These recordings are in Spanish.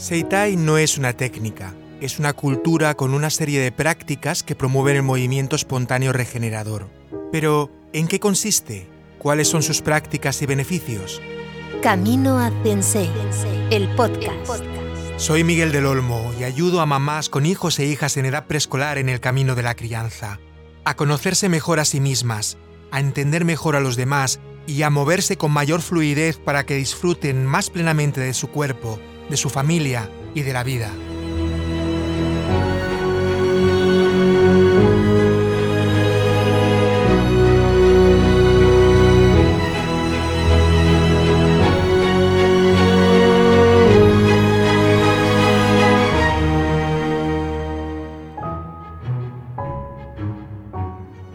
Seitai no es una técnica, es una cultura con una serie de prácticas que promueven el movimiento espontáneo regenerador. Pero, ¿en qué consiste? ¿Cuáles son sus prácticas y beneficios? Camino a Sensei, el podcast. Soy Miguel del Olmo y ayudo a mamás con hijos e hijas en edad preescolar en el camino de la crianza, a conocerse mejor a sí mismas, a entender mejor a los demás y a moverse con mayor fluidez para que disfruten más plenamente de su cuerpo, de su familia y de la vida.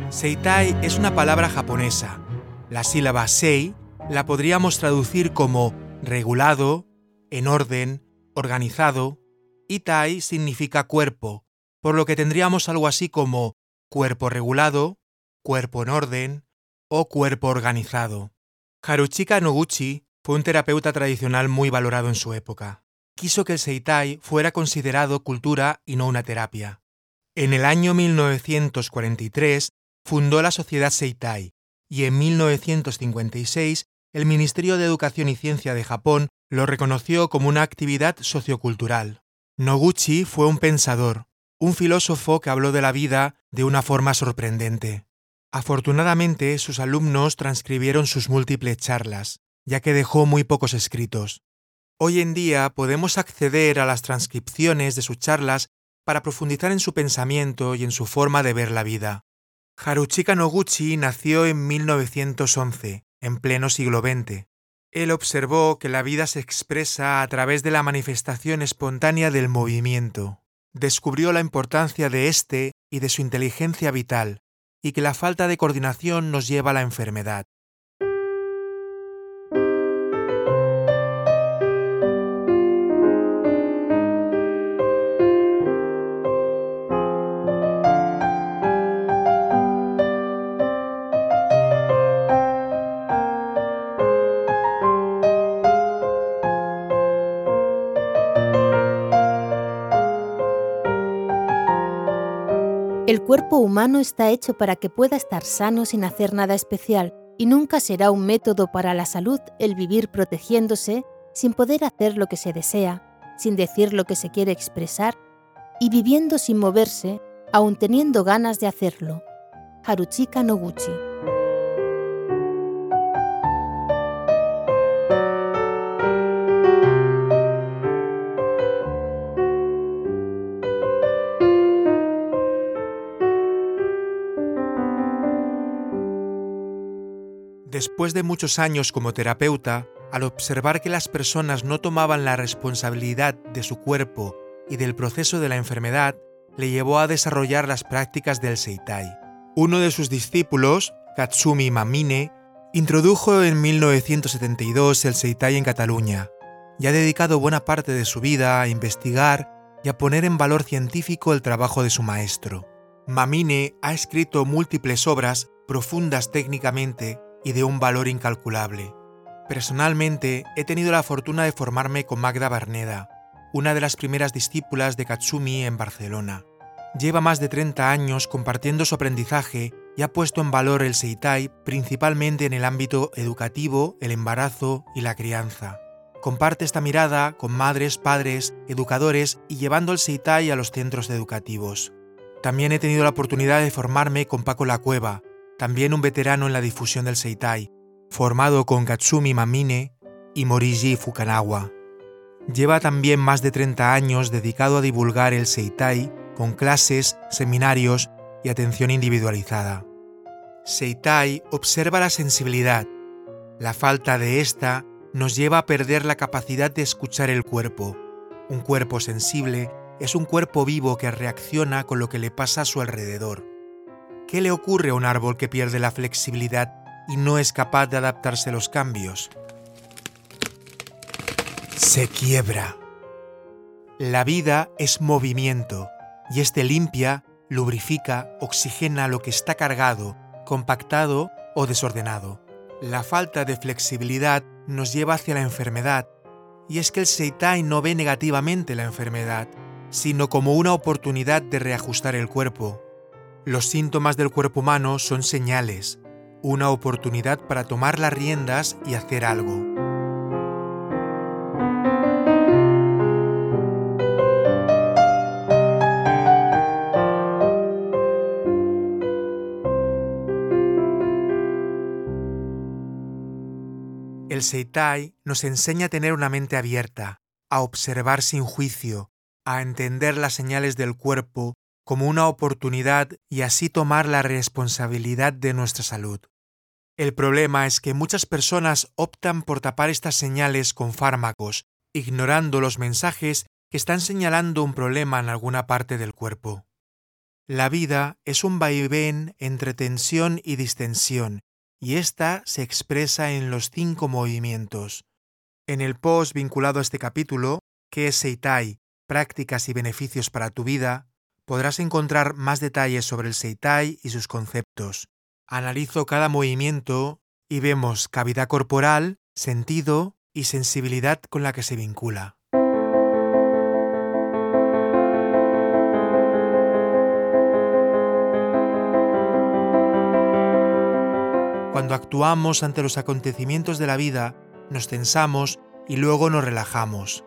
Seitai es una palabra japonesa. La sílaba sei la podríamos traducir como regulado, en orden, organizado, y tai significa cuerpo, por lo que tendríamos algo así como cuerpo regulado, cuerpo en orden o cuerpo organizado. Haruchika Noguchi fue un terapeuta tradicional muy valorado en su época. Quiso que el Seitai fuera considerado cultura y no una terapia. En el año 1943 fundó la Sociedad Seitai y en 1956 el Ministerio de Educación y Ciencia de Japón lo reconoció como una actividad sociocultural. Noguchi fue un pensador, un filósofo que habló de la vida de una forma sorprendente. Afortunadamente, sus alumnos transcribieron sus múltiples charlas, ya que dejó muy pocos escritos. Hoy en día podemos acceder a las transcripciones de sus charlas para profundizar en su pensamiento y en su forma de ver la vida. Haruchika Noguchi nació en 1911 en pleno siglo XX. Él observó que la vida se expresa a través de la manifestación espontánea del movimiento. Descubrió la importancia de éste y de su inteligencia vital, y que la falta de coordinación nos lleva a la enfermedad. El cuerpo humano está hecho para que pueda estar sano sin hacer nada especial y nunca será un método para la salud el vivir protegiéndose sin poder hacer lo que se desea, sin decir lo que se quiere expresar y viviendo sin moverse, aun teniendo ganas de hacerlo. Haruchika Noguchi. Después de muchos años como terapeuta, al observar que las personas no tomaban la responsabilidad de su cuerpo y del proceso de la enfermedad, le llevó a desarrollar las prácticas del Seitai. Uno de sus discípulos, Katsumi Mamine, introdujo en 1972 el Seitai en Cataluña y ha dedicado buena parte de su vida a investigar y a poner en valor científico el trabajo de su maestro. Mamine ha escrito múltiples obras profundas técnicamente y de un valor incalculable. Personalmente, he tenido la fortuna de formarme con Magda Barneda, una de las primeras discípulas de Katsumi en Barcelona. Lleva más de 30 años compartiendo su aprendizaje y ha puesto en valor el Seitai principalmente en el ámbito educativo, el embarazo y la crianza. Comparte esta mirada con madres, padres, educadores y llevando el Seitai a los centros educativos. También he tenido la oportunidad de formarme con Paco La Cueva, también un veterano en la difusión del Seitai, formado con Katsumi Mamine y Moriji Fukanawa. Lleva también más de 30 años dedicado a divulgar el Seitai con clases, seminarios y atención individualizada. Seitai observa la sensibilidad. La falta de esta nos lleva a perder la capacidad de escuchar el cuerpo. Un cuerpo sensible es un cuerpo vivo que reacciona con lo que le pasa a su alrededor. ¿Qué le ocurre a un árbol que pierde la flexibilidad y no es capaz de adaptarse a los cambios? Se quiebra. La vida es movimiento y este limpia, lubrifica, oxigena lo que está cargado, compactado o desordenado. La falta de flexibilidad nos lleva hacia la enfermedad y es que el Seitai no ve negativamente la enfermedad, sino como una oportunidad de reajustar el cuerpo. Los síntomas del cuerpo humano son señales, una oportunidad para tomar las riendas y hacer algo. El Seitai nos enseña a tener una mente abierta, a observar sin juicio, a entender las señales del cuerpo como una oportunidad y así tomar la responsabilidad de nuestra salud. El problema es que muchas personas optan por tapar estas señales con fármacos, ignorando los mensajes que están señalando un problema en alguna parte del cuerpo. La vida es un vaivén entre tensión y distensión, y esta se expresa en los cinco movimientos. En el post vinculado a este capítulo, que es Seitai, prácticas y beneficios para tu vida, podrás encontrar más detalles sobre el Seitai y sus conceptos. Analizo cada movimiento y vemos cavidad corporal, sentido y sensibilidad con la que se vincula. Cuando actuamos ante los acontecimientos de la vida, nos tensamos y luego nos relajamos.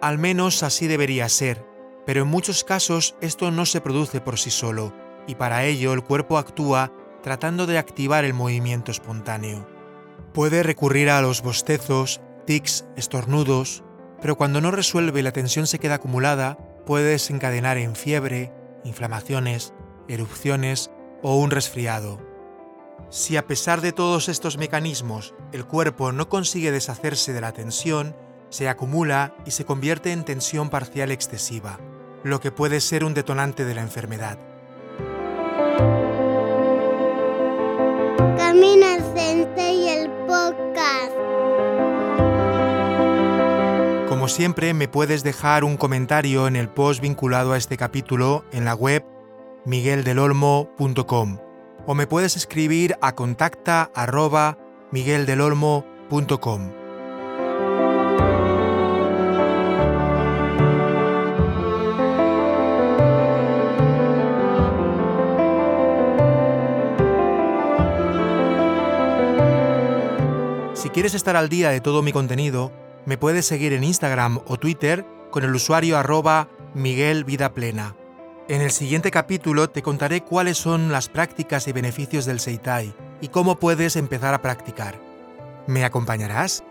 Al menos así debería ser, pero en muchos casos esto no se produce por sí solo, y para ello el cuerpo actúa tratando de activar el movimiento espontáneo. Puede recurrir a los bostezos, tics, estornudos, pero cuando no resuelve y la tensión se queda acumulada, puede desencadenar en fiebre, inflamaciones, erupciones o un resfriado. Si a pesar de todos estos mecanismos el cuerpo no consigue deshacerse de la tensión, se acumula y se convierte en tensión parcial excesiva, lo que puede ser un detonante de la enfermedad. Camina y el podcast. Como siempre, me puedes dejar un comentario en el post vinculado a este capítulo en la web migueldelolmo.com o me puedes escribir a contacta Si quieres estar al día de todo mi contenido, me puedes seguir en Instagram o Twitter con el usuario arroba Miguel Vida. En el siguiente capítulo te contaré cuáles son las prácticas y beneficios del Seitai y cómo puedes empezar a practicar. ¿Me acompañarás?